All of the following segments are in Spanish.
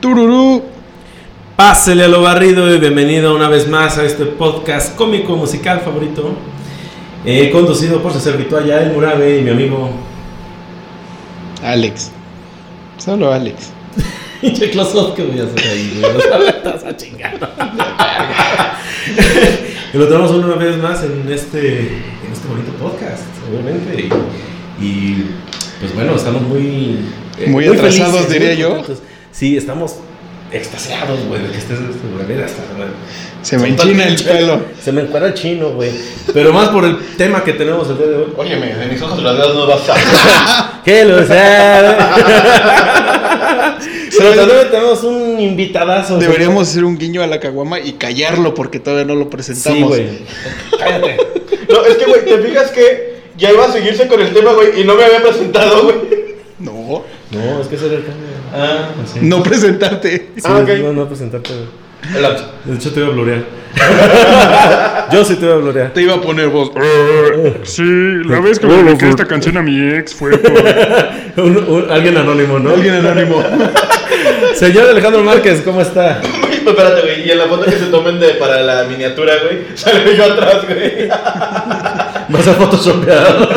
Tururú. Pásele a lo barrido y bienvenido una vez más a este podcast cómico musical favorito. eh, conducido por su servitor ya el Murabe y mi amigo. Alex. Solo Alex. Pinche close que voy a hacer ahí, estás a chingar. y lo tenemos una vez más en este, en este bonito podcast, obviamente. Y, y, pues bueno, estamos muy. eh, Muy atrasados, diría muy yo. contentos. Sí, estamos extasiados, güey, de que estés en este güey. Se me enchina el pelo. Se me encuadra el chino, güey. Pero más por el tema que tenemos el día de hoy. Óyeme, de mis ojos rasgados no vas a. ¿Qué lo sabe? Pero también tenemos un invitadazo. Deberíamos hacer un guiño a la caguama y callarlo porque todavía no lo Sí, presentamos. güey. Cállate. No, es que, güey, te fijas que ya iba a seguirse con el tema, güey, y no me había presentado, güey. no, No, es que ese era el cambio. Ah, Así. no presentarte. Sí, Ah. No, no presentarte, güey. el. De hecho, te iba a blurear. Yo sí te iba a blurear. Te iba a poner voz. Sí, la vez que me dediqué esta canción a mi ex fue por... Un- un- alguien anónimo, ¿no? Alguien anónimo. Señor Alejandro Márquez, ¿cómo está? Espérate, güey, y en la foto que se tomen de, para la miniatura, güey, sale yo atrás, güey. Vas a photoshopear.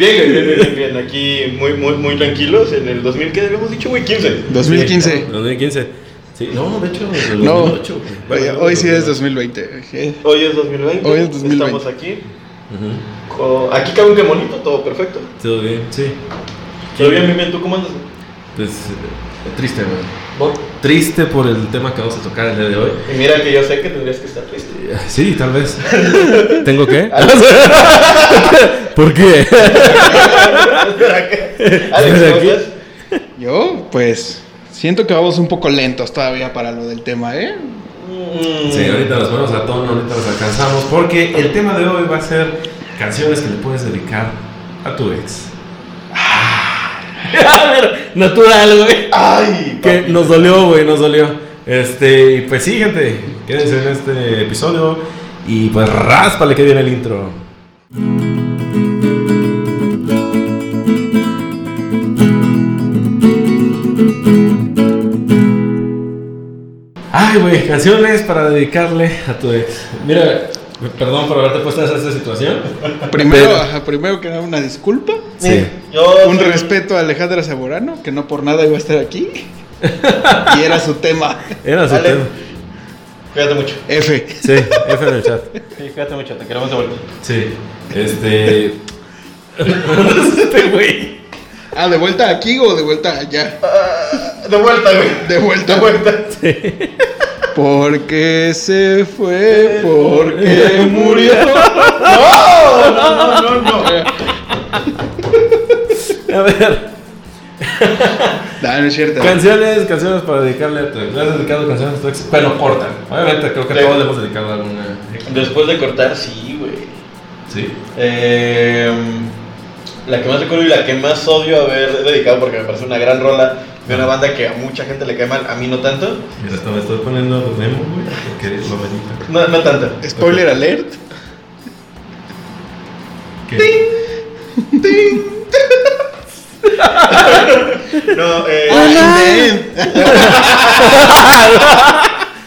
Bien, bien, bien, bien, aquí muy, muy, muy tranquilos en el 2000, ¿qué habíamos dicho, güey? 15. 2015. 2015. Sí, no, de hecho, el No. 2008. güey. Oye, hoy sí es 2020. ¿eh? Hoy es 2020. Hoy es 2020. Estamos aquí. Ujú. Co- Aquí cabe un que bonito, todo perfecto. Todo bien, sí. Todo bien, bien, bien, ¿tú cómo andas? Pues eh, triste, güey. Triste por el tema que vamos a tocar el día de hoy. Y mira que yo sé que tendrías que estar triste. Sí, tal vez. ¿Tengo qué? ¿Por qué? Yo, pues, siento que vamos un poco lentos todavía para lo del tema, ¿eh? Mm. Sí, ahorita nos ponemos a tono, ahorita nos alcanzamos. Porque el tema de hoy va a ser canciones que le puedes dedicar a tu ex. Natural, güey. Ay, Que nos dolió, güey, nos dolió. Este, pues sí, gente, quédense en este episodio. Y pues ráspale que viene el intro. Ay, güey, canciones para dedicarle a tu ex. Mira, perdón por haberte puesto en esa situación. Primero, Pero- ajá, primero que nada, una disculpa. Sí. Yo Un soy- respeto a Alejandra Saborano, que no por nada iba a estar aquí. y era su tema. Era su Ale. tema. Cuídate mucho. F. Sí, F en el chat. Sí, cuídate mucho, te queremos de vuelta. Sí, este. este güey. Ah, ¿de vuelta aquí o de vuelta allá? Ah, de vuelta, güey. De vuelta. De vuelta. Porque se fue, porque murió. No, no, no, no, no. A ver, No, no es cierto. canciones, canciones para dedicarle a tu ex. ¿Le has dedicado canciones a tu ex? Bueno, corta. Obviamente, creo que Sí. todos le hemos dedicado alguna. Después de cortar, sí, güey. Sí. Eh, la que más recuerdo y la que más odio haber dedicado porque me parece una gran rola de una banda que a mucha gente le cae mal, a mí no tanto. Me estoy poniendo Nemo, güey, porque lo medita. No, no tanto. Spoiler alert. ¿Qué? No, eh,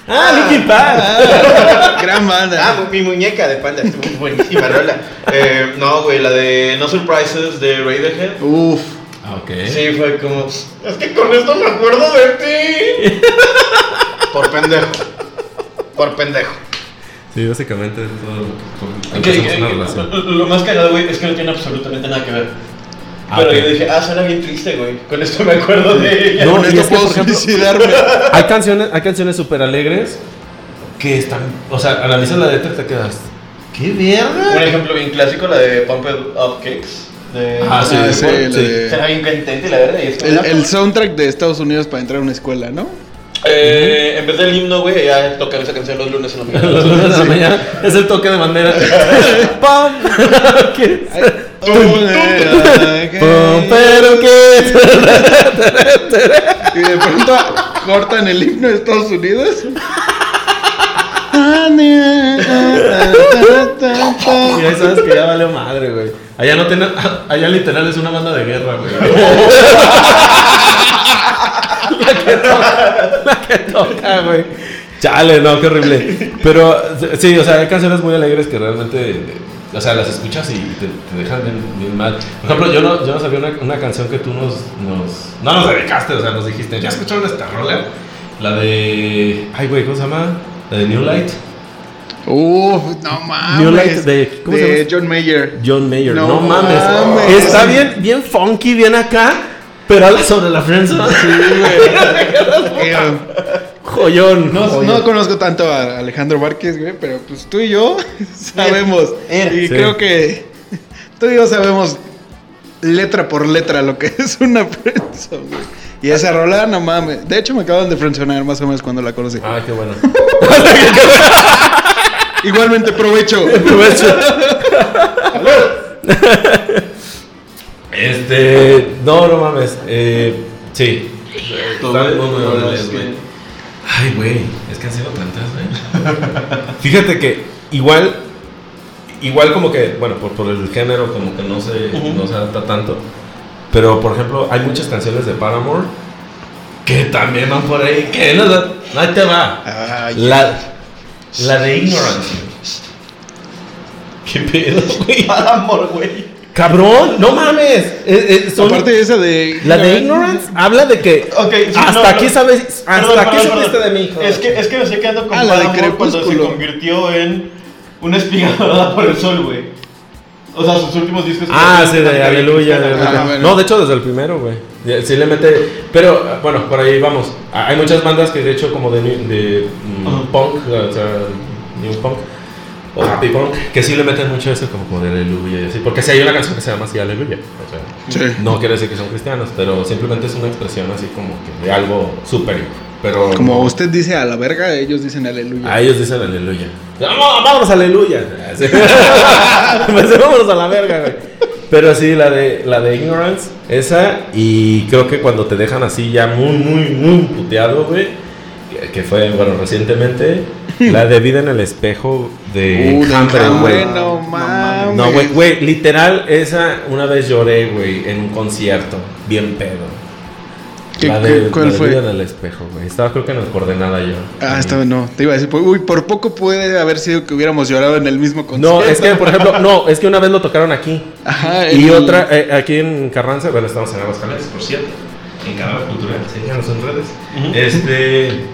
¡Ah, Linkin Park! Gran Ah, banda. mi muñeca de panda, buenísima rola. Eh, no, güey, la de No Surprises de Radiohead. Uf. Ah, ok. Sí, fue como. Es que con esto me acuerdo de ti. Por pendejo. Por pendejo. Sí, básicamente es todo empezamos que- una relación. lo más cagado, güey, es que no tiene absolutamente nada que ver. Ah, Pero yo dije, ah, suena bien triste, güey. Con esto me acuerdo de ella. No, es que, puedo ejemplo- suicidarme. Hay canciones, hay canciones súper alegres que están. O sea, analizas la letra y te quedas. ¡Qué Un verga! ejemplo bien clásico, la de Pumped Up Cakes. De... Ah, sí, sí, sí, Será bien cantante, la verdad. El, el soundtrack de Estados Unidos para entrar a una escuela, ¿no? eh, en vez del himno, güey, ya tocan esa canción los lunes en la mañana. Los lunes de la mañana es el toque de bandera. ¡Pum! ¿Qué? Pum, pero qué. Y de pronto cortan el himno de Estados Unidos. Y ahí sabes que ya valió madre, güey. Allá no tiene, allá literal es una banda de guerra, güey. Ah, güey. Chale, no, qué horrible. Pero sí, o sea, hay canciones muy alegres que realmente, o sea, las escuchas y te, te dejan bien, bien mal. Por ejemplo, yo no, yo no sabía una, una canción que tú nos, nos, no nos dedicaste, o sea, nos dijiste, ¿ya escucharon esta rola? La de, ay, güey, ¿cómo se llama? La de New Light. Uf, no mames. New Light de- ¿cómo se de llama? John Mayer. John Mayer. No, No mames. mames. Está bien, bien funky, bien acá, pero habla sobre la friendzone. Joyón. No, joyón. no conozco tanto a Alejandro Márquez, güey, pero pues tú y yo sabemos. Y Sí. creo que tú y yo sabemos letra por letra lo que es una friendzone, güey. Y esa rola, no mames. De hecho, me acaban de frenzonar más o menos cuando la conocí. Ay, qué bueno. Igualmente, provecho. Provecho. Este, no, no mames. Eh, sí. Horribles, güey. Ay, güey, es que han sido tantas, güey. Fíjate que igual, igual como que, bueno, por, por el género como que no se, no se adapta tanto. Pero, por ejemplo, hay muchas canciones de Paramore que también van por ahí. Que no, no, ahí te va. Ay, La, la de Ignorance. ¿Qué pedo, güey? Paramore, güey. Cabrón, no mames. Eh, eh, son- Aparte de esa de. la de Ignorance habla de que Ok, sí, hasta no, aquí no. sabes, hasta Perdón, aquí perdón, supiste perdón. de mí, hijo. Es que, es que me estoy quedando con Ah, la de Paramore cuando se Crepúsculo. convirtió en una espiga dorada por el sol, güey. O sea, sus últimos discos. Ah, sí, de Aleluya. de Ah, bueno. No, de hecho, desde el primero, güey. Sí le mete. Pero, bueno, por ahí vamos. Ah, Hay muchas bandas que, de hecho, como de, mm, punk, o sea, new punk, o happy punk, que sí le meten mucho eso, como, como de Aleluya y así. Porque si hay una canción que se llama así, Aleluya. O sea, Sí. no quiere decir que son cristianos, pero simplemente es una expresión así como que de algo superior. Pero. Como usted dice a la verga, ellos dicen aleluya. A ellos dicen aleluya. Vamos, vámonos aleluya. Pues vámonos a la verga, güey. Pero sí, la de, la de Ignorance, esa, y creo que cuando te dejan así ya muy, muy, muy puteado, güey, que, fue, bueno, recientemente, la de Vida en el Espejo de Uh, Hambre, Hambre, güey. no mames. No, güey, güey, literal, esa una vez lloré, güey, en un concierto, bien pedo. ¿Qué- La qué- de, cuál la de fue? Vida en el Espejo, güey. Estaba creo que en el coordenada yo. Ah, estaba, no, te iba a decir, pues, uy, por poco puede haber sido que hubiéramos llorado en el mismo concierto. No, es que, por ejemplo, no, es que una vez lo tocaron aquí. Ajá, Y el- otra, eh, aquí en Carranza, bueno, estamos en Aguascalientes, por cierto, en Canal Cultural, síganos en redes. Ujú. Este,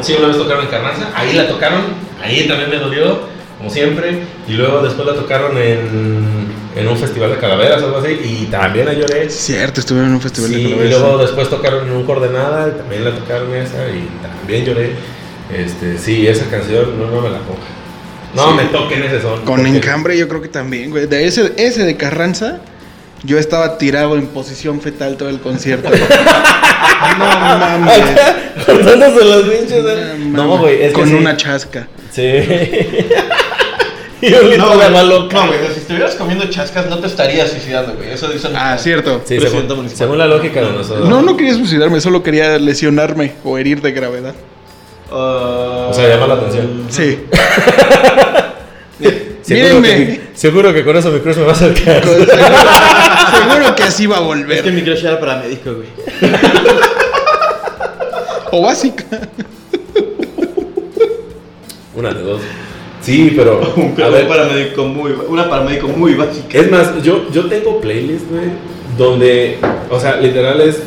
sí, una vez tocaron en Carranza, ahí la tocaron, ahí también me dolió, como siempre, y luego después la tocaron en, en un festival de calaveras o algo así, y también la lloré. Cierto, estuvieron en un festival Sí, de y calaveras. luego después tocaron en un coordenada, y también la tocaron esa, y también lloré. Este, sí, esa canción, no, no me la ponga. No Sí. me toquen ese son. Con porque- encambre yo creo que también, güey. De ese, ese de Carranza, yo estaba tirado en posición fetal todo el concierto. no mames. Cortándose los pinches. eh. No, No, güey, es que Con sí. una chasca. Sí. y un litro No, de güey, agua loca. no, güey, si estuvieras comiendo chascas no te estarías suicidando, güey. Eso dicen. Ah, cierto. Sí, Presidente según, municipal. según la lógica de nosotros. No, no quería suicidarme, solo quería lesionarme o herir de gravedad. Ah, O sea, llama la atención. Sí. Seguro que, seguro que con eso mi cruz me va a acercar. Seguro, seguro que así va a Es que volver. mi crush era paramédico, güey. O básica. Una de dos. Sí, pero. Un A ver, paramédico muy. Una paramédico muy básica. Es más, yo, yo tengo playlist, güey, donde, o sea, literal es,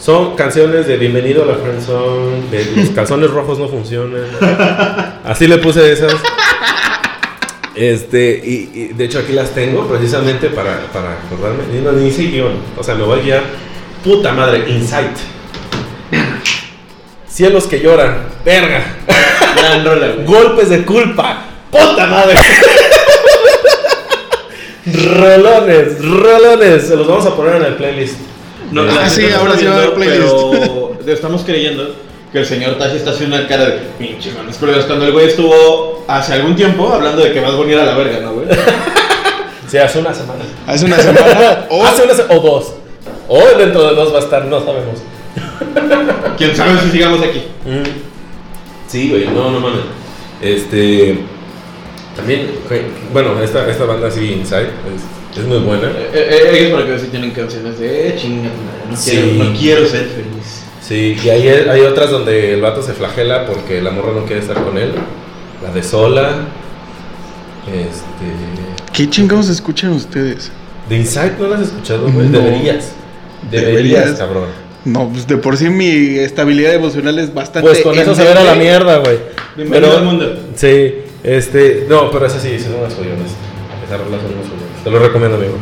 son canciones de Bienvenido a la Friendzone, de Los calzones rojos no funcionan. Así le puse esas. Este, y, y de hecho aquí las tengo precisamente para, para acordarme. No, ni guion, o sea, me voy a guiar. Puta madre, Insight. Cielos que lloran, verga. Gran rola, güey. Golpes de culpa. ¡Puta madre! rolones, rolones. Se los vamos a poner en el playlist. No, Ah, sí, ahora sí va a haber playlist. Pero estamos creyendo que el señor Tashi está haciendo una cara de pinche manos culeras cuando el güey estuvo hace algún tiempo hablando de que vas a venir a la verga, ¿no, güey? Sí, hace una semana. Hace una semana. O Hace una se- o dos. O dentro de dos va a estar, no sabemos. Quién sabe si sigamos aquí. Mm. Sí, güey, no, no mames. Este. También, bueno, esta, esta banda así, Inside, es, es muy buena. Eh, eh, ellos para que si tienen canciones de eh, chinga no, Sí. quiero, no quiero ser feliz. Sí, y hay, hay otras donde el vato se flagela porque la morra no quiere estar con él. La de sola. Este. ¿Qué chingados escuchan ustedes? De Inside no la has escuchado, güey. No. Deberías. Deberías, Deberías. cabrón. No, pues de por sí mi estabilidad emocional es bastante. Pues con eso se verá la mierda, güey. Bienvenido Pero- al mundo. Sí, este. No, pero esa sí, son unas joyones. Esa rola son unas joyones. Te lo recomiendo, amigo.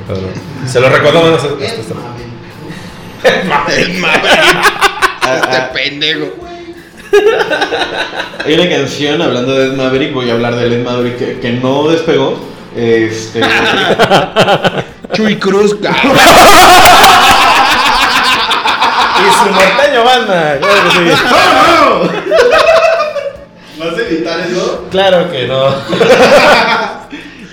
Se lo recomiendo menos. esto está- El Maverick. Este pendejo. Hay una canción hablando de Ed Maverick, voy a hablar del Ed Maverick que, que no despegó. Este, Chuy Cruz. Y su norteño banda. Claro que sí. ¿Vas a editar eso? Claro que no.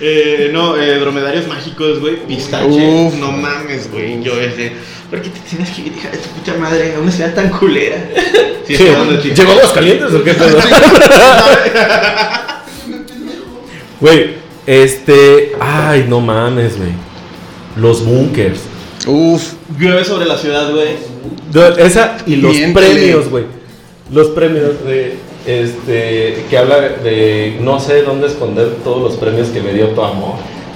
Eh, no, eh, dromedarios mágicos, güey. Pistache. Uf. No mames, güey. Yo ese. ¿Por qué te tienes que ir, hija de tu puta madre, a una ciudad tan culera? Sí. ¿Llegó a calientes o qué pedo? Güey, este. Ay, no mames, güey. Los bunkers. Uf. Llueve sobre la ciudad, güey. Esa y los premios, güey. Los premios de. Este. Que habla de. No sé dónde esconder todos los premios que me dio tu amor.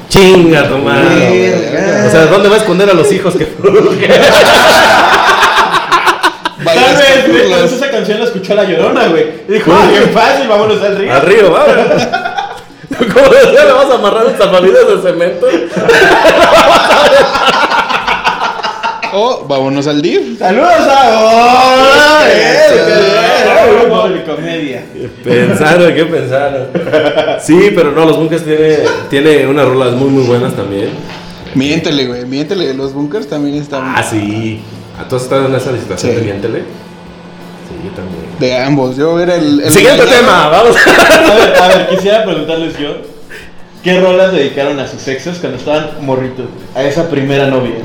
Chinga, tu madre. O sea, ¿dónde va a esconder a los hijos que Tal vez, güey, esa canción la escuchó la llorona, güey. Y dijo, ah, bien fácil, vámonos al río. Al río, vamos. ¿Cómo decía? ¿Le vas a amarrar un salvavidas de cemento? Oh, vámonos al DIF. Saludos a. Comedia. Pensaron, ¿qué pensaron? Sí, pero no, los bunkers tiene, tiene unas rolas muy, muy buenas también. Miéntele, güey. Miéntele. Los bunkers también están. Ah, sí. ¿A todos están en esa licitación Sí. de Miéntele? Sí, yo también. De ambos. Yo era el. el Siguiente engañado. tema, vamos. A ver, a ver, quisiera preguntarles yo. ¿Qué rolas dedicaron a sus exes cuando estaban morritos? A esa primera novia.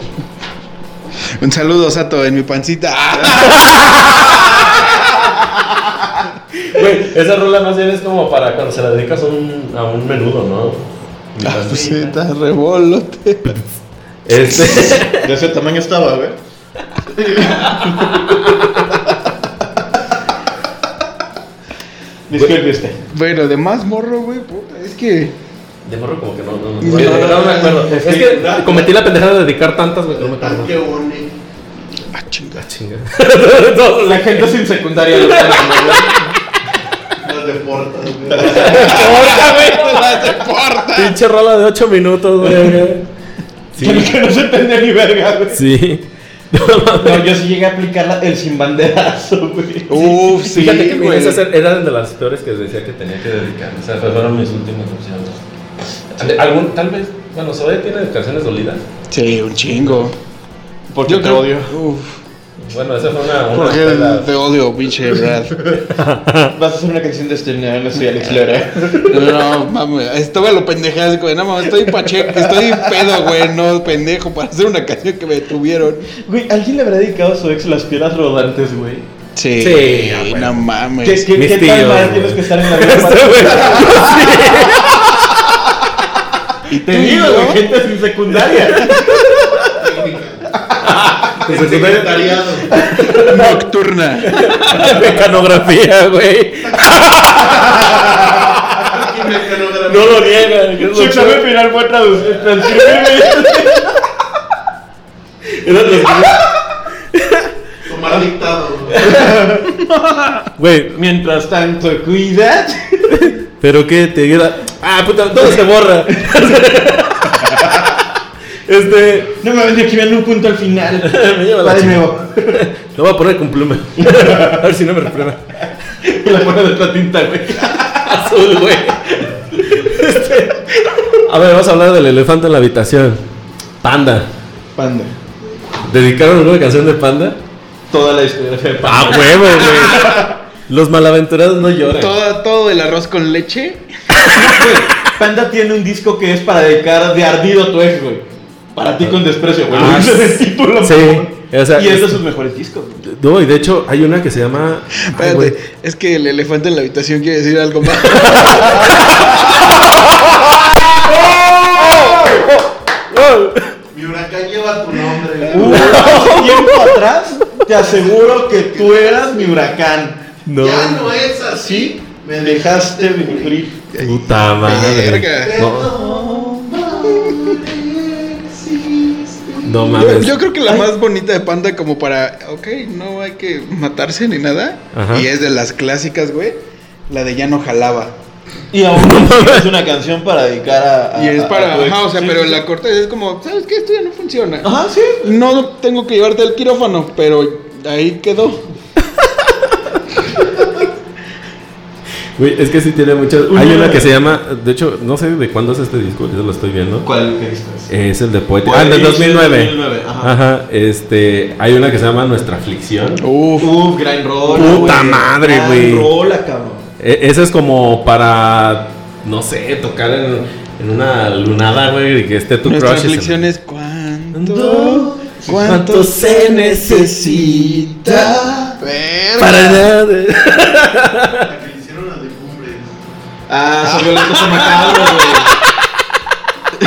Un saludo, Sato, en mi pancita. Güey, esa rola más bien es como para cuando se la dedicas a un, a un menudo, ¿no? Mi Ah, pancita. pues sí, está rebolote. Este. De ese tamaño estaba, güey. Disculpe usted. Bueno, de más morro, güey. Puta, es que. De morro como que no, no, no, No, no, no me acuerdo. es que- cometí la pendejada de dedicar tantas, güey, no me acuerdo. Ah, chinga. Chinga. La gente sin secundaria lo sabe, Los deportas, güey. Las deporta. Pinche rola de 8 minutos, güey. Sí. Que no se entiende ni verga, güey. Sí. No, yo sí llegué a aplicar la- el sin banderazo, güey. Uf, sí, Fíjate que güey. esas eran de las peores que decía que tenía que dedicar. O sea, fueron mis últimas opciones. ¿Algún, tal vez, bueno, Zoe tiene canciones dolidas. Sí, un chingo. Porque Yo te creo- odio. Uf. Bueno, esa fue una. una Porque te odio, pinche Brad. Vas a hacer una canción de este no, no soy Alex Lora. No, mames. Estaba lo pendejado, así como, no mames, estoy pacheco, estoy pedo, güey. No, pendejo, para hacer una canción que me tuvieron. Güey, ¿alguien le habrá dedicado a su ex las piedras rodantes, güey? Sí, Sí, ah, bueno. no mames. ¿Qué, qué, Mis qué tan tíos, mal güey. tienes que estar en la vida para... Este, güey. Y Te digo, güey, gente sin secundaria. Secretariado. nocturna. Mecanografía, güey. No lo es Su examen final fue traducir, transcribirme. Los- Tomar dictado, güey. Mientras tanto, cuidad. pero qué te diera. Ah, puta, todo se borra. Este. No me vendí que vean un punto al final. Me lleva la nuevo. Lo voy a poner con pluma. A ver si no me reprima. Y la pone de otra tinta, güey. Azul, güey. Este, A ver, vamos a hablar del elefante en la habitación. Panda. Panda. ¿Dedicaron alguna canción de Panda? Toda la discografía de Panda. Ah, huevo, güey. Los malaventurados no lloran. Todo, todo el arroz con leche. Panda tiene un disco que es para dedicar de ardido a tu ex, güey. Para ti con desprecio, güey. Ah, es el título. sí. O sea, y es de sus mejores discos. No, y de hecho hay una que se llama. Ay, Espérate, güey. es que el elefante en la habitación quiere decir algo más. Mi huracán lleva tu nombre, Uh, hace tiempo atrás Te aseguro que tú eras mi huracán. No. Ya no es así. Me dejaste vivir. Puta madre. Verga. No, no Yo, mames. yo creo que la más bonita de Panda como para, ok, no hay que matarse ni nada. Ajá. Y es de las clásicas, güey. La de ya no jalaba. Y aún es una canción para dedicar a. a- y es a para, ajá, o sea, Sí, pero sí, la corta es como, ¿sabes qué? Esto ya no funciona. Ajá, sí. No tengo que llevarte al quirófano, pero ahí quedó. Güey, es que sí tiene muchas. Hay una que se llama. De hecho, no sé de cuándo es este disco, yo lo estoy viendo. ¿Cuál que dices? Es el de Poeta. Poeta, Ah, del sí, 2009. 2009, ajá. Ajá. Este. Hay una que se llama Nuestra Aflicción. Uf. Uf, gran rola. Puta madre, Gran güey. rola, cabrón. E- Esa es como para. No sé, tocar en, en una lunada, güey, y que esté tu Nuestra crush. aflicción es cuánto, ¿Cuánto se necesita Verga. para nada. Ah, son violentos a matarlo, güey.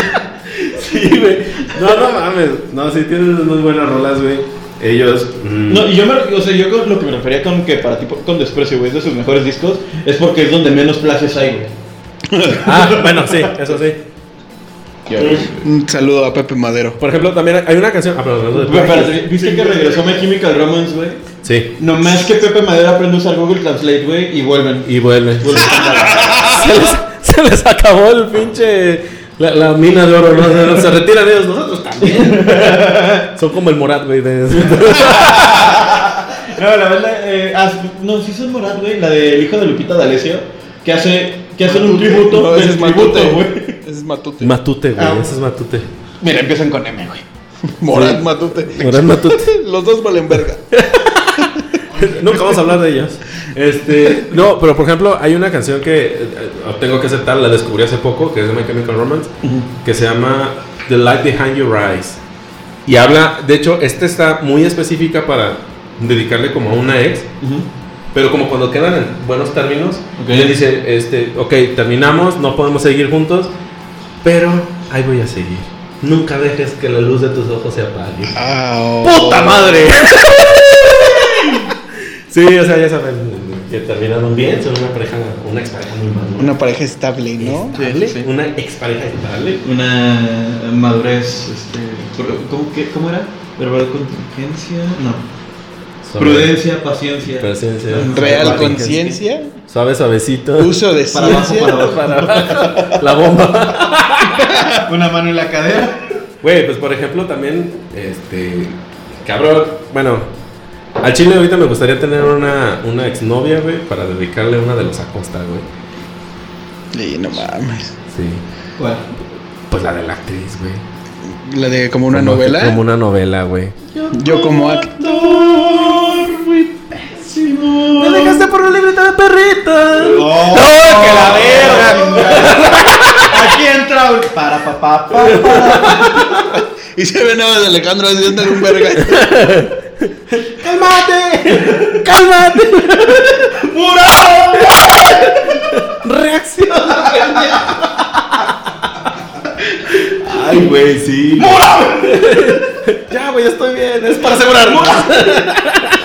Sí, güey. No, no mames. No, sí tienen muy buenas rolas, güey. Ellos. mm, No, y yo me, o sea, yo lo que me refería con que para ti con desprecio, güey, es de sus mejores discos, es porque es donde menos plagios hay, güey. Ah, bueno, sí, eso sí. Un saludo a Pepe Madero. Por ejemplo, también hay una canción. Ah, pero Pero, espérate, ¿viste que regresó My Chemical Romance, güey? Sí. Nomás que Pepe Madera aprende a usar Google Translate, güey, y vuelven. Y vuelve. Vuelven cantar. se, les, se les acabó el pinche. La, la mina de oro, ¿no? Se retiran ellos, nosotros también. Son como el Morat, güey. de- No, la verdad, eh, ah, no, sí son Morat, güey, la del hijo de Lupita D'Alessio, que hace, que hacen un tributo, No, ese es tributo, Matute. güey. Ese es Matute. Matute, güey. Ah. Ese es Matute. Mira, empiezan con M, güey. Morat Matute. Morat Matute. Los dos valen verga. Nunca vamos a hablar de ellos. Este, no, pero por ejemplo, hay una canción que eh, eh, tengo que aceptar, la descubrí hace poco, que es de My Chemical Romance, que se llama The Light Behind Your Eyes. Y habla, de hecho, esta está muy específica para dedicarle como a una ex, pero como cuando quedan en buenos términos, Ok. ella dice, este, ok, terminamos, no podemos seguir juntos, pero ahí voy a seguir. Nunca dejes que la luz de tus ojos se apague. Ah, ¡Puta madre! sí, o sea, ya saben que terminaron bien, son una pareja, una expareja muy madura. Una pareja estable, ¿no? Estable, Sí, sí. Una expareja estable. Una madurez, este, ¿cómo, qué- cómo era? Verbal contingencia, no. Suave- Prudencia, paciencia. Presencia. Real conciencia. Suave, suavecito. Uso de Para abajo, ciencia. para abajo. Para abajo. La bomba. Una mano en la cadera. Güey, pues por ejemplo también, este, cabrón, bueno, al chile ahorita me gustaría tener una, una exnovia, güey, para dedicarle una de los Acosta, güey. Y no mames. Sí. ¿Cuál? Pues la de la actriz, güey. La de como una Como- novela. Como una novela, güey. Yo como actor. Me dejaste por una libreta de perrita. ¡Oh, que la Aquí entra un para papá. Pa, pa. Y se ve nada de Alejandro haciéndole un verga. ¡Cálmate! ¡Cálmate! ¡Reacciona! Ay, güey, sí. ya, güey, estoy bien. Es para asegurarnos.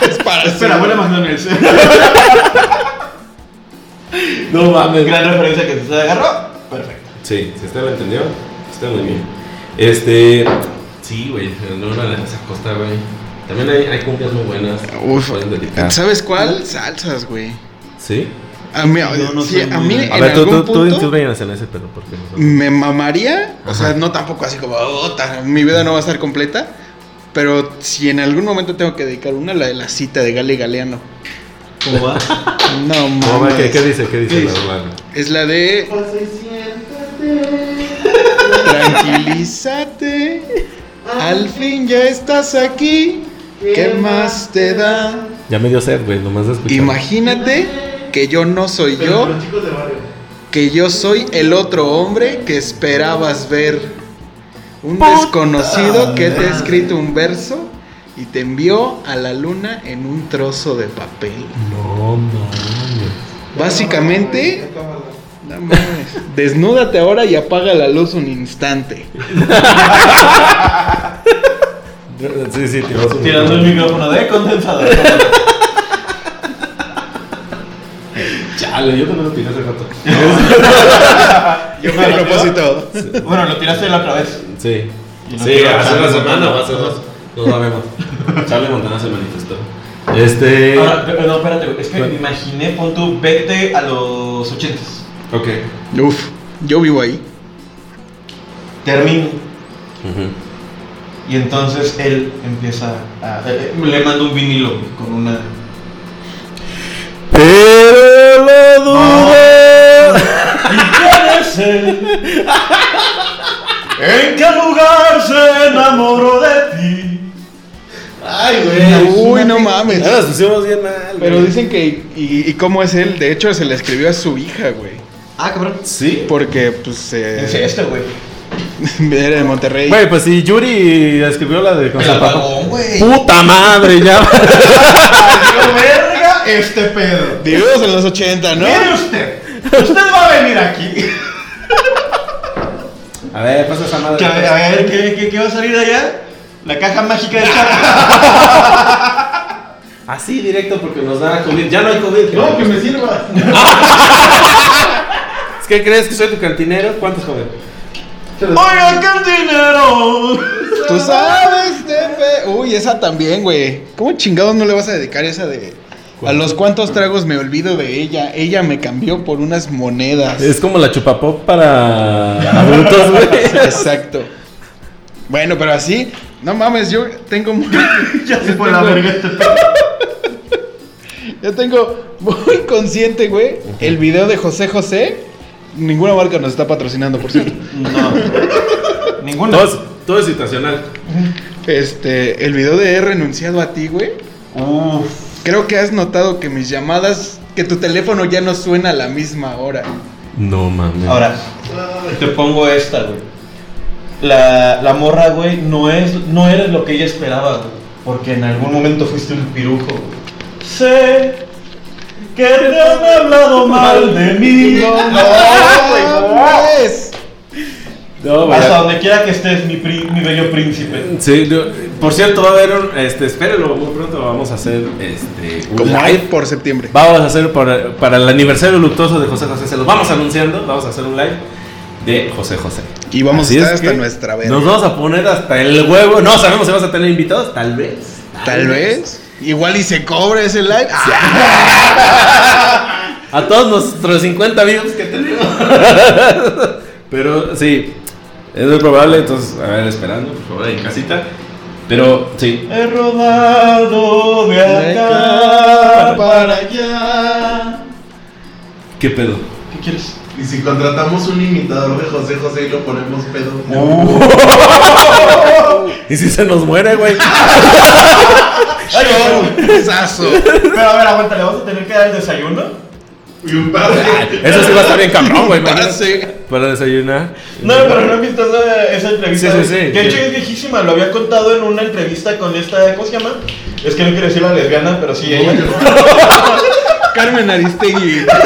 es para Espera, buena McDonald's. no mames. Gran referencia que se agarró. Perfecto. Sí, si usted lo entendió, está muy bien. Este. Sí, güey, no de las Acosta, güey. También hay, hay cumbias muy buenas. Uf. Dedicar. ¿Sabes cuál? Salsas, güey. ¿Sí? A mí, No, no sí, soy a mí A en ver, tú, algún tú, tú punto intúyenos en ese, pero ¿por qué no? me mamaría. O sea, no tampoco así como, "Oh, mi vida no va a estar completa. Pero si en algún momento tengo que dedicar una, la de la cita de Gale Galeano. ¿Cómo va? No ¿Cómo va? mames. ¿Qué, qué dice? ¿Qué dice ¿Qué la rola? Es la de Tranquilízate. Al fin ya estás aquí. ¿Qué más te da? Ya me dio sed, güey, nomás de escuchar. Imagínate que yo no soy Pero yo, con los chicos de barrio. que yo soy el otro hombre que esperabas ver. Un desconocido que te ha escrito un verso y te envió a la luna en un trozo de papel. No mames. Básicamente, no mames, desnúdate ahora y apaga la luz un instante. Sí, sí, tiró su Tirando el micrófono de condensador. Chale, yo también lo tiré hace rato. Yo a propósito. Bueno, lo tiraste la otra vez. Sí. No Sí, hace una semana o hace dos. No sabemos. Charlie Montana se manifestó. Este. Ahora, pero no, espérate. Es que me imaginé, pon tú, vete a los ochentas. Ok. Uf, yo vivo ahí. Termino. Ujú. Y entonces él empieza a. eh, eh, le manda un vinilo güey, con una. Pero lo dudo. ¿Y quién es él? ¿En qué lugar se enamoró de ti? Ay, Uy, no mames. Ya las pusimos bien mal. Pero güey. dicen que. ¿Y, y cómo es él? De hecho, se le escribió a su hija, güey. Ah, cabrón. Sí. Porque, pues. Es Eh, este, güey. era de Monterrey. Güey, pues si Yuri escribió la de apagón, güey. Puta madre, ya. Valió verga este pedo. Vivimos en los 80, ¿no? Mire usted. Usted va a venir aquí. A ver, pasa esa madre. Que, a ver, a ver, ¿qué, qué, qué va a salir de allá? La caja mágica del chat. Así directo porque nos da COVID. Ya no hay COVID. No, que me sirva. ¿Es que crees que soy tu cantinero? ¿Cuántos joven? Oiga, cantinero. Tú sabes, Tepe. Uy, esa también, güey. ¿Cómo chingados no le vas a dedicar esa de. A los cuantos tragos me olvido de ella. Ella me cambió por unas monedas. Es como la chupapop para adultos, güey. Exacto. Bueno, pero así, no mames, yo tengo muy, Ya se fue la verga este yo tengo muy consciente, güey, el video de José José. Ninguna marca nos está patrocinando, por cierto. No. Ninguna. Todo es, todo es situacional. Este, el video de he renunciado a ti, güey. Uf. Creo que has notado que mis llamadas, que tu teléfono ya no suena a la misma hora. No mames. Ahora, te pongo esta, güey. La, la morra, güey, no, es, no eres lo que ella esperaba, güey. Porque en algún momento fuiste un pirujo, güey. Sé que te han hablado mal de mí. No, no. No, güey. Hasta donde quiera que estés, mi, pri- mi bello príncipe. Sí, yo- por cierto, va a haber un. Este, espérenlo, muy pronto vamos a hacer este, un Como live. por septiembre. Vamos a hacer para, para el aniversario luctuoso de José José. Se los vamos anunciando. Vamos a hacer un live de José José. Y vamos Así a estar es hasta nuestra verga. Nos vamos a poner hasta el huevo. No sabemos si vamos a tener invitados. Tal vez. Tal vez. Igual y se cobra ese live. Ah, A todos nuestros 50 views que tenemos. Pero sí, es muy probable. Entonces, a ver, esperando, por favor, en casita. Pero sí. He rodado de acá para allá. ¿Qué pedo? ¿Qué quieres? Y si contratamos un imitador de José José y lo ponemos pedo. ¿Y si se nos muere, güey? Pero a ver, aguanta, ¿le vamos a tener que dar el desayuno? Y un par de. Eso sí va a estar bien cabrón, güey. Pase. Para desayunar. No, pero no he visto esa, esa entrevista. Sí, sí, sí. Que de hecho es viejísima, lo había contado en una entrevista con esta, ¿cómo se llama? Es que no quiero decir la lesbiana, pero sí ella. Carmen Aristegui.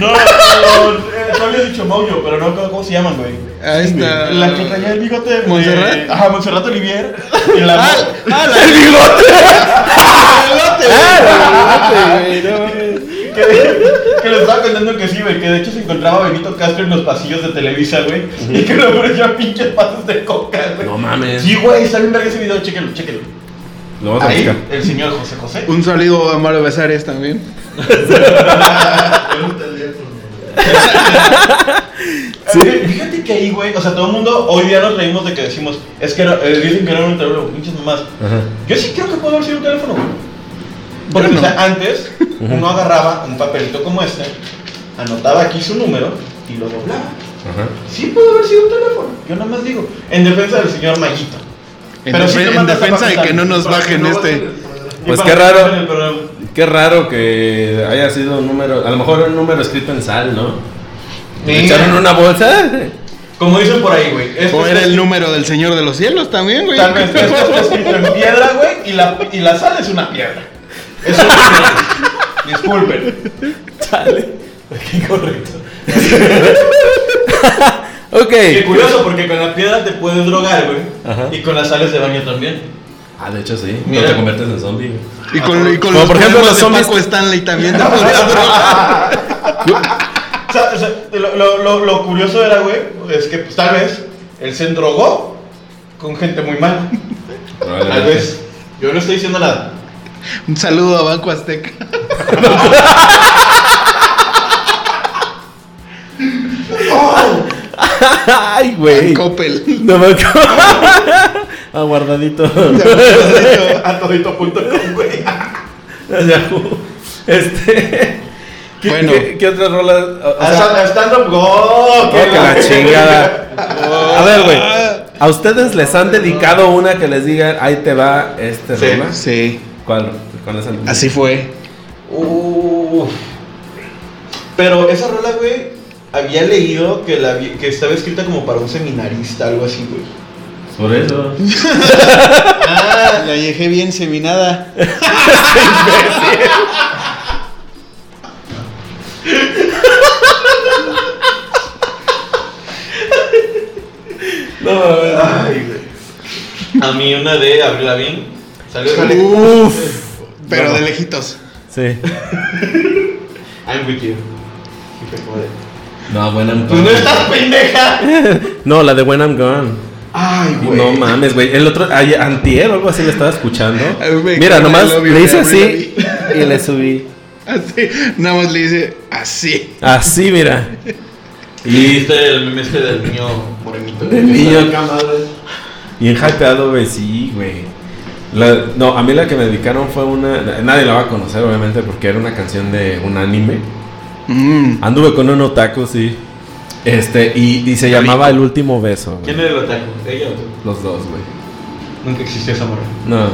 No, no, eh, tú habías dicho Moyo, pero no me acuerdo cómo se llaman, güey. Ahí está. La que traía el bigote de... ¿Montserrat? Ajá, Montserrat Olivier. Y la... Ah, ah, la ¡El bigote! que, que le estaba contando que sí, güey, que de hecho se encontraba Benito Castro en los pasillos de Televisa, güey, y que le ofrecía pinches pasos de coca, güey. No mames. Sí, güey, está bien verga ese video, chéquenlo, chéquenlo. Lo vamos a Ahí, buscar. el señor José José. Un saludo a Mario Besares también. Eh, Fíjate que ahí, güey, o sea, todo el mundo hoy día nos reímos de que decimos, es que era- eh, dicen que no era un teléfono, pinches mamás. Ajá. Yo sí creo que puede haber sido un teléfono, güey. Porque, Yo no. o sea, antes uno agarraba un papelito como este, anotaba aquí su número y lo doblaba. Ajá. Sí puede haber sido un teléfono. Yo nada más digo. En defensa del señor Mayito. En, Pero sí defensa de que no nos bajen este. Pues qué raro. Qué raro que haya sido un número. A lo mejor un número escrito en sal, ¿no? Le echaron una bolsa. Como dicen por ahí, güey. este O era el número del Señor de los Cielos también, güey. Tal vez esto está escrito en piedra, güey, y la, y la sal es una piedra. Eso es Disculpen. Chale. Qué correcto. Ok. Qué curioso, porque con la piedra te puedes drogar, güey. Ajá. Y con las sales de baño también. Ah, de hecho sí. Mira. No te conviertes en zombie. güey. Y con, y con los por ejemplo los de zombies- Paco Stanley también te podrías drogar. O sea, o sea, lo, lo, lo, lo curioso era, güey, es que pues, tal vez él se drogó con gente muy mala. Tal vez. Yo no estoy diciendo nada. Un saludo a Banco Azteca. Ay, güey. Coppel. No me Aguardadito. A todito.com, güey. Yahoo. Este. ¿Qué, Bueno. ¿qué, qué otras rolas? O- sea, A stand up go. que la chingada. A ver, güey. ¿A ustedes les han dedicado una que les digan, ahí te va este Sí. rola? Sí, ¿Cuál? ¿Cuál es el? así fue. Uf. Pero esa rola, güey, había leído que, la, vi- que estaba escrita como para un seminarista, algo así, güey. Por eso. Ah, la dejé bien seminada. No. Ay, güey. A mí una de Avril Lavigne. Salió de Uf, pero No. de lejitos. Sí. I'm with you. Joder. No, buena I'm Pues no Gone. estás pendeja. No, la de When I'm Gone. Ay, güey. No mames, güey. El otro, ayer, antier o algo así le estaba escuchando. Mira, nomás le de hice así y le subí. Así, nada más le dice así. Así, mira. Y viste el meme este del niño morenito. Del niño. Acá, madre. Y en hypeado, güey, sí, güey. La- no, a mí la que me dedicaron fue una. Nadie la va a conocer, obviamente, porque era una canción de un anime. Mm, Anduve con un otaku, sí. Este, y, y se llamaba El último beso. güey. ¿Quién era el otaku? ¿Ella o tú? Los dos, güey. Nunca existió esa morra. No.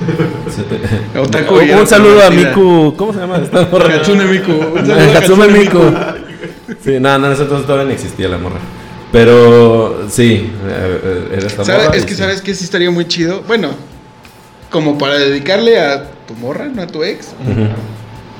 Se te- Otaku un, saludo a conocida. Miku. ¿Cómo se llama esta morra? Hatsune Miku. Un saludo a Hatsune Hatsune Miku. Sí, no, no, en ese entonces todavía no existía la morra. Pero sí, eh, eh, era esta ¿Sabe- morra Es y que sí. sabes que sí estaría muy chido. Bueno, como para dedicarle a tu morra, no a tu ex. Ujú.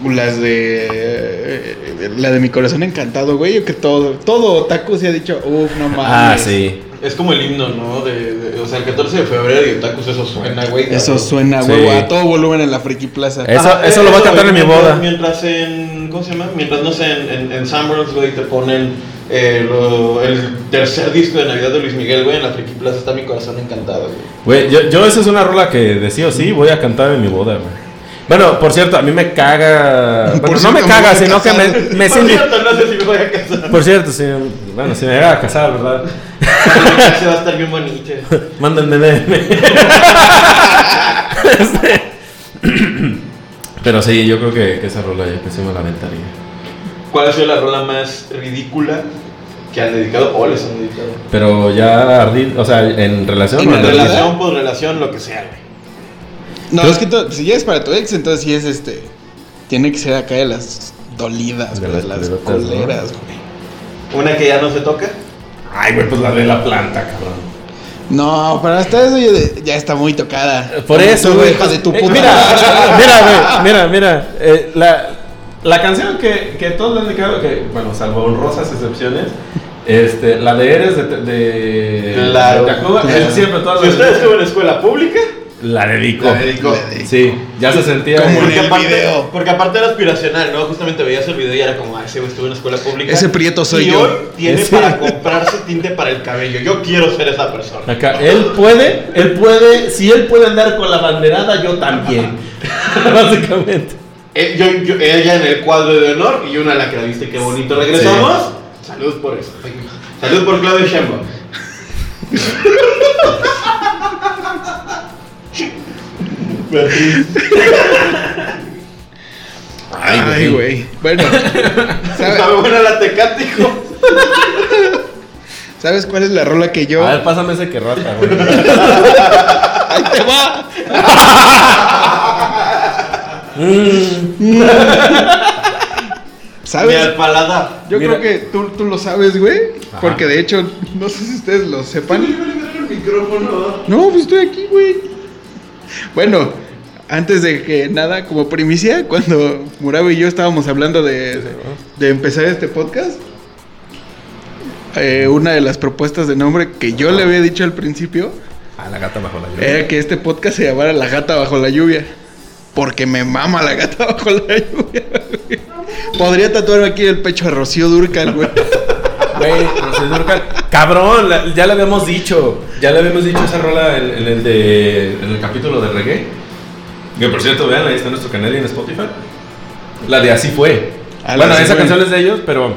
Las de. La de mi corazón encantado, güey. Yo que todo. Todo otaku se ha dicho, uff, no mames. Ah, sí. Es como el himno, ¿no? De, de- o sea, el 14 de febrero y otakus, eso suena, güey. Eso suena, Sí. huevo, a todo volumen en la Friki Plaza. Eso, eso lo voy a cantar en mi güey, boda. Mientras, en. ¿Cómo se llama? Mientras no sé, en, en, en Summers, güey, te ponen eh, lo- el tercer disco de Navidad de Luis Miguel, güey. En la Friki Plaza está mi corazón encantado, güey. Güey, yo, yo esa es una rola que de sí o sí voy a cantar en mi boda, güey. Bueno, por cierto, a mí me caga. Por Bueno, no me caga, sino que me, me Por siento- cierto, no sé si me voy a casar. Por cierto, sí, bueno, si me llega a casar, ¿verdad? Se va a estar bien bonito. Mándenme DM. Este, Pero sí, yo creo que, que esa rola ya que sí me la aventaría. ¿Cuál ha sido la rola más ridícula que han dedicado o les han dedicado? Pero ya ardí, o sea, en relación ¿En relación, por relación, lo que sea, güey. No, es que to- si ya es para tu ex, entonces sí es este. Tiene que ser acá de las dolidas, De güey, las las coleras, güey. Una que ya no se toca. Ay, güey, pues la de la planta, cabrón. No, pero hasta eso ya, de- ya está muy tocada. Por Como eso, güey. hija de tu Eh, puta mira, mira, güey, mira, mira. eh, la, la canción que, que todos le han dedicado, que, bueno, salvo honrosas excepciones, este, la de Eres de, de, Claro, de Tacuba, claro. él siempre todas Si las usted estuvo en escuela pública, la dedico. la dedicó. Sí, ya se sentía. Como en Porque el aparte, video. porque aparte era aspiracional, ¿no? Justamente veías el video y era como, ah, ese güey estuvo en escuela pública. Ese prieto soy y yo. hoy tiene Ese- para comprarse tinte para el cabello. Yo quiero ser esa persona. Acá, él puede, él puede, si él puede andar con la banderada, yo también. Básicamente. Eh, yo, yo- ella en el cuadro de honor y una a la que la viste, qué bonito. Regresamos. Salud por eso. Salud por Claudio Sheinbaum. Ay, güey. Bueno, ¿sabe- Está buena la tecate, hijo. ¿sabes cuál es la rola que yo. A ver, pásame ese que rata, güey. ¡Ahí te va! Ni ¿Sabes? al paladar. Yo Mira. creo que tú, tú lo sabes, güey. Ajá. Porque de hecho, no sé si ustedes lo sepan. El micrófono. No, pues estoy aquí, güey. Bueno, antes de que nada, como primicia, cuando Murabe y yo estábamos hablando de, de empezar este podcast, eh, una de las propuestas de nombre que yo le había dicho al principio A la gata bajo la lluvia. era que este podcast se llamara La Gata Bajo la Lluvia. Porque me mama la gata bajo la lluvia. Podría tatuar aquí el pecho a Rocío Durcal, güey. Güey, Rocío Cabrón, la- ya le habíamos dicho. Ya le habíamos dicho esa rola en, en el de. En el capítulo de reggae. Que por cierto, vean, ahí está en nuestro canal y en Spotify. La de Así fue. Ah, bueno, esa Fue. canción es de ellos, pero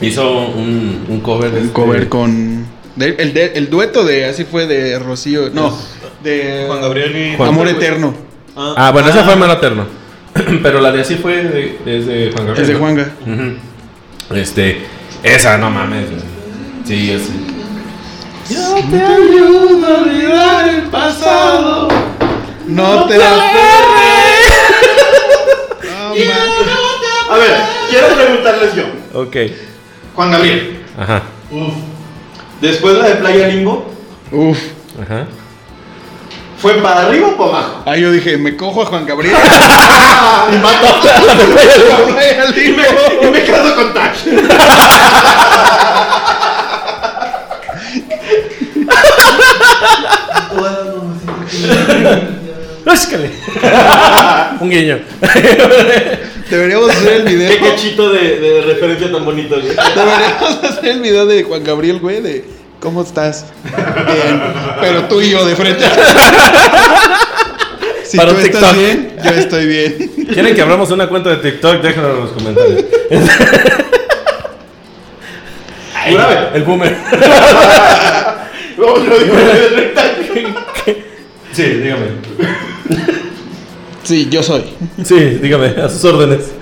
hizo un, un cover de Un este- cover con. de- el, de- el dueto de así fue de Rocío. No, de Juan Gabriel y. Juan- Amor Eterno. Ah, bueno, esa fue Mano Eterno. pero la de Así fue de, es de Juan Gabriel. Es de ¿no? Juanga. Ujú. Este, esa, no mames. güey. Sí, es. No te aferres. No, man. A ver, quiero preguntarles yo. Ok. Juan Gabriel. Ajá. Uf. Después la de Playa Limbo, Uf. Ajá. ¿Fue para arriba o para abajo? Ah, yo dije, me cojo a Juan Gabriel. y mato. y, me, y me caso con Tash. Búscale. Un guiño. Deberíamos hacer el video. Qué cachito de, de referencia tan bonito. güey. Deberíamos hacer el video de Juan Gabriel, güey, de ¿cómo estás? Bien. Pero tú y yo de frente. Si Para tú un estás TikTok. bien, yo estoy bien. ¿Quieren que abramos una cuenta de TikTok? Déjenlo en los comentarios. Una vez. El boomer. No, no digo de Sí, dígame. Sí, yo soy. Sí, dígame, a sus órdenes.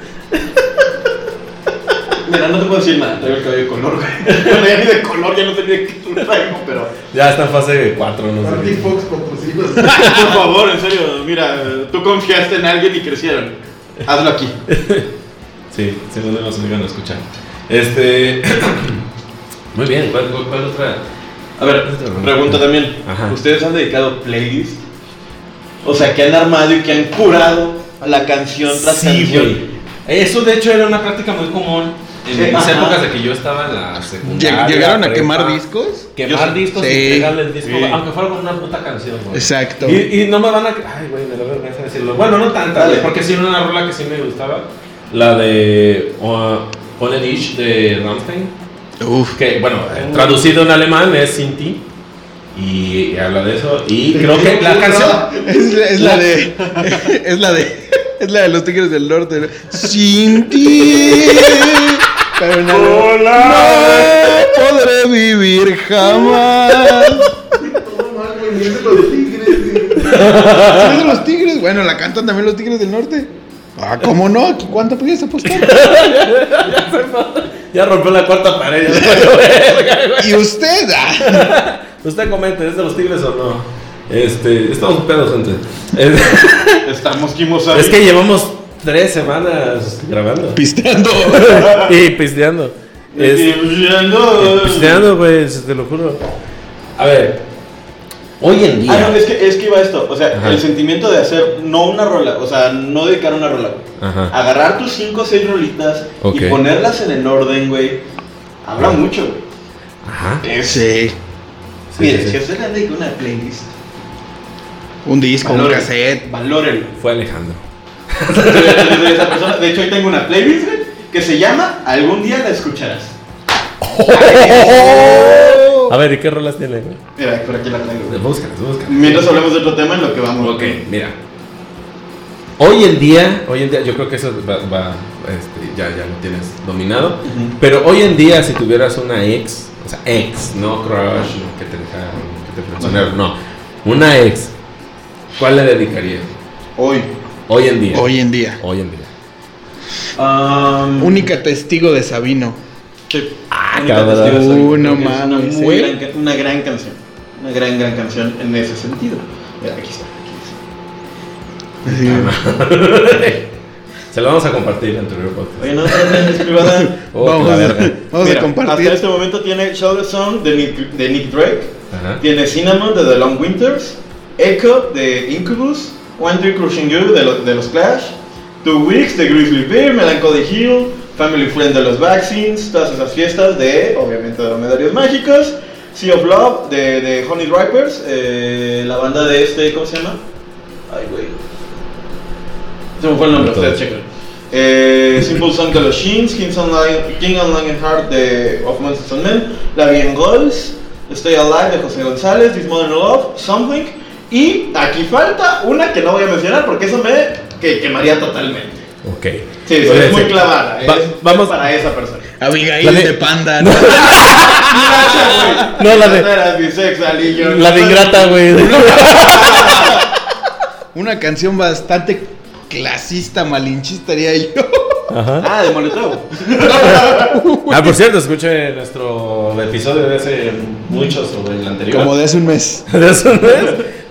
Mira, no te puedo decir nada, traigo el cabello de color, güey. Bueno, ya ni de color, ya no sé ni de qué traigo, pero. Ya está en fase 4, no Marty sé. Fox patrocina. Por favor, en serio, mira, tú confiaste en alguien y crecieron. Hazlo aquí. Sí, no nos obligan a escuchar. Este. Muy bien, ¿cuál, cuál, cuál otra? A ver, pregunta también. Ajá. ¿Ustedes han dedicado playlist? O sea, que han armado y que han curado la canción tras Sí, canción. güey. Eso de hecho era una práctica muy común en Sí, mis épocas de que yo estaba en la secundaria. Lleg- ¿Llegaron a prepa. quemar discos? Quemar Yo- discos sí. y pegarle el disco, Sí. aunque fuera con una puta canción, güey. Exacto. Y, y no me van a. Ay, güey, me da vergüenza decirlo. Bueno, no tanta, güey, porque sí era una rola que sí me gustaba. La de uh, Ole Dich de Rammstein. Uf. Que, bueno, traducido en alemán es Sinti. Y, y habla de eso. Y creo que la canción. Es, es la de. Es la de. Es la de los Tigres del Norte. Sin ti. Pero no, no podré vivir jamás. Todo mal, güey. ni es de los tigres, güey. ¿Sí de los Tigres? Bueno, la cantan también los Tigres del Norte. Ah, ¿cómo no? ¿Cuánto podías apostar? Ya rompió la cuarta pared. ya. ¿Y usted? Ah. Usted comente, ¿es de los tigres o no? Este, estamos pedos, gente. Es, Estamos quimos es que llevamos tres semanas grabando Pisteando. y pisteando. Es- pisteando, güey, te lo juro. A ver, hoy en Ah, no, día. es que, es que iba esto. O sea, Ajá. el sentimiento de hacer no una rola, o sea, no dedicar una rola. Ajá. Agarrar tus 5 o 6 rolitas y ponerlas en el orden, güey. Habla Ajá. mucho, güey. Ajá. Es, Sí. Sí, Mire, sí, sí. si usted le dedica una playlist, Un disco, un cassette. valórenlo. Fue Alejandro. de, de esa persona. De hecho, hoy tengo una playlist, güey, que se llama Algún día la escucharás. A ver, ¿y qué rolas tiene, güey? Mira, por aquí la traigo. güey. Búscalas, búscalas. Mientras hablemos de otro tema en lo que vamos. Ok, mira. Hoy en día, hoy en día, yo creo que eso va, va, este, ya, ya lo tienes dominado. Pero hoy en día, si tuvieras una ex, o sea, ex, no crush, no que te deja, que te frenzonearon, no, una ex, ¿cuál le dedicarías? Hoy. Hoy en día. Hoy en día. Hoy en día. Um, Única testigo de Sabino. sí. Ah, Única cabrón. testigo soy, Uh, no porque es una muy ¿eh? gran una gran canción. Una gran, gran canción en ese sentido. Mira, aquí está. Aquí está. Sí. Se lo vamos a compartir en tu podcast. Oye, no, es privada. Oh, vamos la a, verga. vamos Mira, a compartir. Hasta este momento tiene Show the Song de Nick, de Nick Drake. Ajá. Tiene Cinnamon de The Long Winters. Echo de Incubus. One Tree Crushing You de, lo- de los Clash. Two Weeks de Grizzly Bear. Melancholy Hill. Family Friend de los Vaccines, todas esas fiestas de, obviamente, Dromedarios Mágicos, Sea of Love de, de Honey Dripers, eh, la banda de este, ¿cómo se llama? Ay, güey. Se me fue el nombre, ustedes chequen. Eh, Simple Song de los Shins, King Online, King Online Heart de Of Monsters and Men, La Bien Goals, Stay Alive de José González, This Modern Love, Something, y aquí falta una que no voy a mencionar porque eso me que quemaría totalmente. Ok. Sí, sí, es muy clavada. Va- es vamos- para esa persona. Abigail de- de Panda. ¿no? No, la de- La de ingrata, güey. Una canción bastante clasista, malinchista, haría yo. Ajá. Ah, de Molotov. Ah, por cierto, escuche nuestro episodio de hace mucho sobre el anterior. Como de hace un mes. de eso, ¿no es?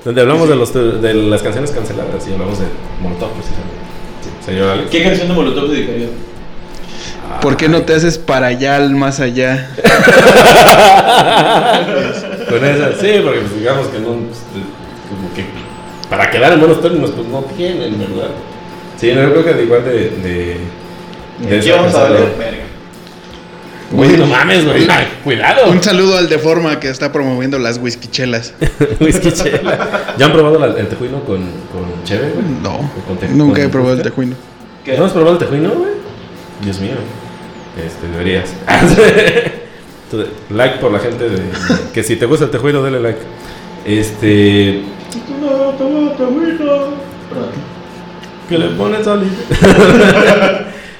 Donde hablamos de, los, de las canciones canceladas y hablamos de Molotov, precisamente. Sí, señor Alex. ¿Qué canción de Molotov dedicaría? ¿Por qué no te haces para allá, al más allá? Con esa, sí, porque pues, digamos que no, pues, como que para quedar en buenos términos, pues no tienen, ¿verdad? Sí, no, yo creo que igual de. de, de esa vamos a verga. Güey, no mames, güey. Cuidado. Un saludo al Deforma que está promoviendo las whiskychelas. Whisky chela. ¿Ya han probado la- el tejuino con, con cheve, güey? No, ¿O con te- nunca con he probado el tejuino. ¿Qué? ¿No has probado el tejuino, güey? Dios mío. Este, deberías. Like por la gente de, que si te gusta el tejuino, dale like. Este. Que le pones al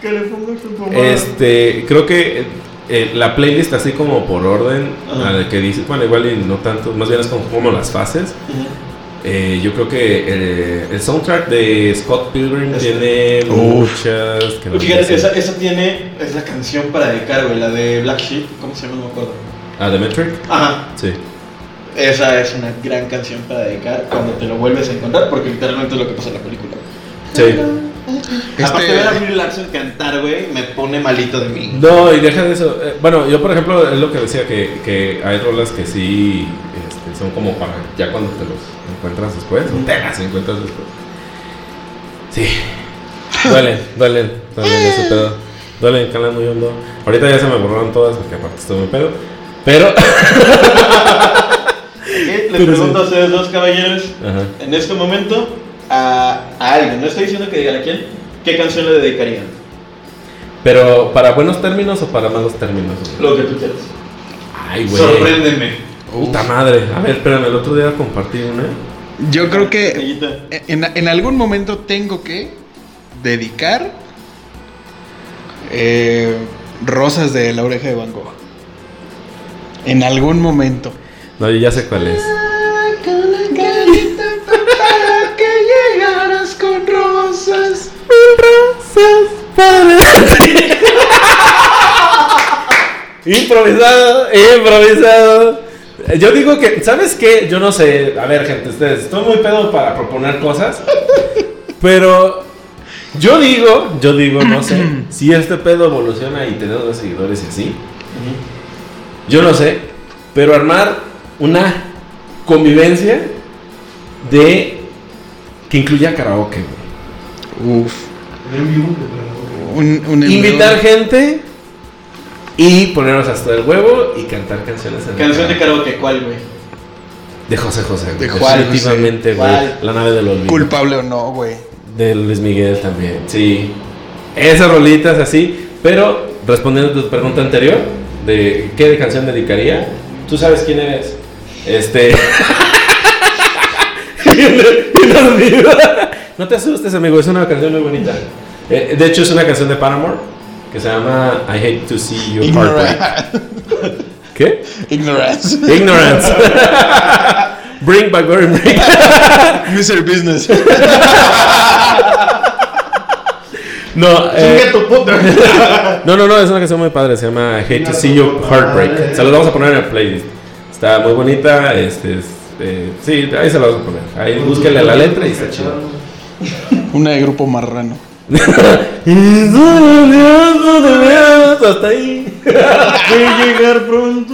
Que le pongas tu pomada. Este, creo que eh, la playlist así como por orden, Ajá. la de que dice, bueno, igual y no tanto, más bien es como, como las fases. Eh, yo creo que eh, el soundtrack de Scott Pilgrim Es- tiene muchas que no Fíjate, esa, esa tiene, es la canción para dedicar, güey, la de Black Sheep, ¿cómo se llama? No me acuerdo. Ah, The Metric, Ajá, sí. esa es una gran canción para dedicar cuando te lo vuelves a encontrar, porque literalmente es lo que pasa en la película. Sí. Aparte de ver a Este, Brie Larson cantar, güey, me pone malito de mí. No, y deja de eso. eh, bueno, yo por ejemplo es lo que decía que, que hay rolas que sí este, son como para ya cuando te los encuentras después, o te las encuentras después. Sí. Duelen, duelen, duelen ese pedo. Duelen, calan muy hondo. Ahorita ya se me borraron todas porque aparte estoy muy pedo. Pero. ¿Qué? Les Pero pregunto sí. a ustedes dos caballeros, Ajá. en este momento, a, a alguien, no estoy diciendo que digan a quién, ¿qué canción le dedicarían? Pero, ¿para buenos términos o para malos términos? Lo que tú quieras. Ay, güey. Sorpréndeme. Puta madre. A ver, espérame, el otro día compartí una. yo creo que en, en algún momento tengo que dedicar eh, rosas de la oreja de Van Gogh. En algún momento. No, yo ya sé cuál es. Improvisado, improvisado. Yo digo que, ¿sabes qué? Yo no sé. A ver, gente, ustedes, estoy muy pedo para proponer cosas. Pero yo digo, yo digo, no sé, si este pedo evoluciona y tenemos más seguidores y así. Yo no sé, pero armar una convivencia de que incluya karaoke, güey. Uf. Un, un Invitar gente y ponernos hasta el huevo y cantar canciones en Canción de karaoke, ¿cuál, güey? de José José. güey. De Juan. Definitivamente, güey. ¿Cuál? La nave del olvido. culpable o no, güey. De Luis Miguel también. Sí. Esas rolitas así. Pero respondiendo a tu pregunta anterior, de qué canción dedicaría, tú sabes quién eres. Este. No te asustes, amigo, es una canción muy bonita. Eh, de hecho, es una canción de Paramore que se llama I Hate to See You Heartbreak. ¿Qué? Ignorance. Ignorance. Bring back Burn Break. Mr. Business. No, eh, no, no, no, es una canción muy padre, se llama I Hate to See You Heartbreak. Se los vamos a poner en el playlist. Está muy bonita, este, es, eh, sí, ahí se la vamos a poner. Ahí búsquenle la letra y está chido. Una de grupo marrano. Hasta ahí. Voy llegar pronto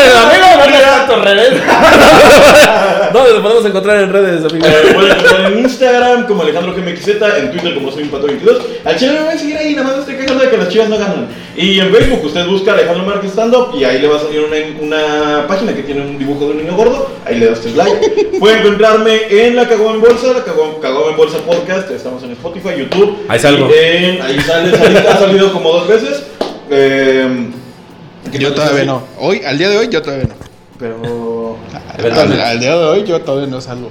a su ¿Dónde nos podemos encontrar en redes, amigo? Eh, Pueden encontrar en Instagram, como Alejandro GMXZ, en Twitter como soy pato 22. Al chile me voy a seguir ahí, nada más estoy cagando de que las chivas no ganan. Y en Facebook usted busca Alejandro Márquez Stand Up y ahí le va a salir una, una página que tiene un dibujo de un niño gordo. Ahí le das usted like. Puede encontrarme en la Cagoma en Bolsa, la Cagoma en Bolsa Podcast. Estamos en Spotify, YouTube. Ahí salgo. En- ahí sale, sale- ha salido como dos veces. Eh, Yo todavía no. Hoy, al día de hoy, yo todavía no. Pero. Al, al día de hoy, yo todavía no salgo.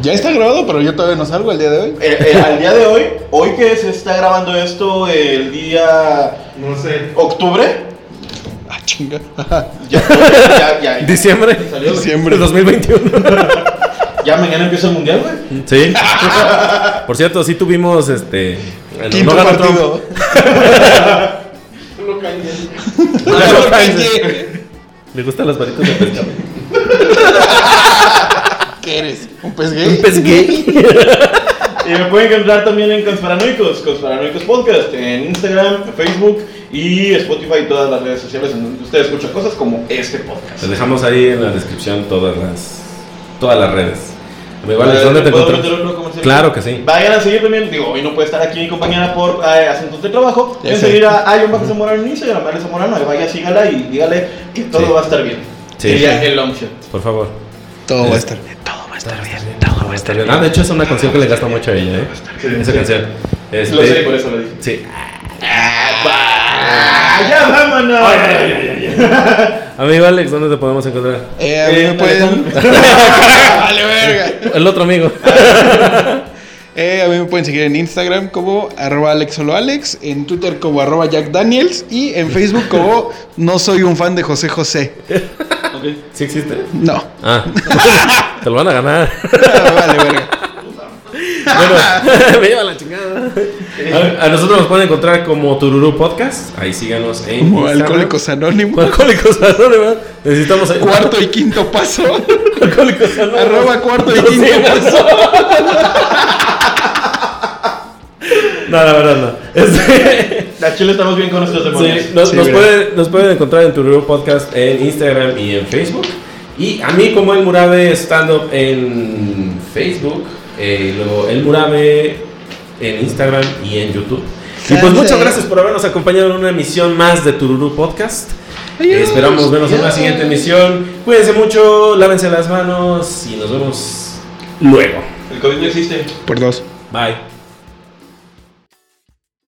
Ya está grabado, pero yo todavía no salgo al día de hoy. Eh, eh, al día de hoy, hoy que se está grabando esto, el día No sé. octubre, Ah, chinga. ya, ya, ya, Diciembre. salió, Diciembre. De 2021. ya mañana empieza el mundial, güey. Sí. Por cierto, sí tuvimos este. Quinto no partido. Le gustan las varitas de pescado. ¿Qué eres? ¿Un pez gay? Un pez gay. Y me pueden encontrar también en Conspiranoicos, Conspiranoicos Podcast, en Instagram, Facebook y Spotify y todas las redes sociales en donde usted escucha cosas como este podcast. Les dejamos ahí en la descripción todas las todas las redes. Alex, Eh, ¿dónde te ¿puedo encontramos? meter otro comercial? Claro que sí. Vayan a seguir también, digo, hoy no puede estar aquí mi compañera por eh, asuntos de trabajo. Ya Pueden seguir a Ion Bajo Zamorano en Instagram, Ale Zamorano, ahí vaya, sígala y dígale que todo Sí. va a estar bien. Sí. Sería el long shot. Por favor. Todo va a estar bien. Ah, de hecho es una canción que le gasta mucho a ella, ¿eh? Esa canción. Este, Lo sé, por eso lo dije. Sí. ¡Ah, ya vámonos! Amigo Alex, ¿dónde te podemos encontrar? Eh, a mí Eh, me pueden. vale, verga. El otro amigo. Eh, a mí me pueden seguir en Instagram como arroba alexoloalex, en Twitter como arroba Jack Daniels y en Facebook como no soy un fan de José José. ¿Sí existe? No. Ah. Te lo van a ganar. vale, verga. Bueno, me lleva la chingada. A, a nosotros nos pueden encontrar como Tururú Podcast. Ahí síganos en Como Instagram. Alcohólicos Anónimos. Alcohólicos Anónimos. Necesitamos. Cuarto y quinto paso. Alcohólicos Anónimos. arroba cuarto y quinto paso. No, la verdad no. Este, A Chile estamos bien con nuestros demonios. sí, nos, Sí, nos mira. pueden, nos pueden encontrar en Tururú Podcast en Instagram y en Facebook. Y a mí como El Murabe Stand Up en Facebook. eh, luego El Murabe en Instagram y en YouTube. Y pues muchas gracias por habernos acompañado en una emisión más de Tururú Podcast. Esperamos vernos en la siguiente emisión. Cuídense mucho, lávense las manos y nos vemos luego. El COVID no existe. Por dos. Bye.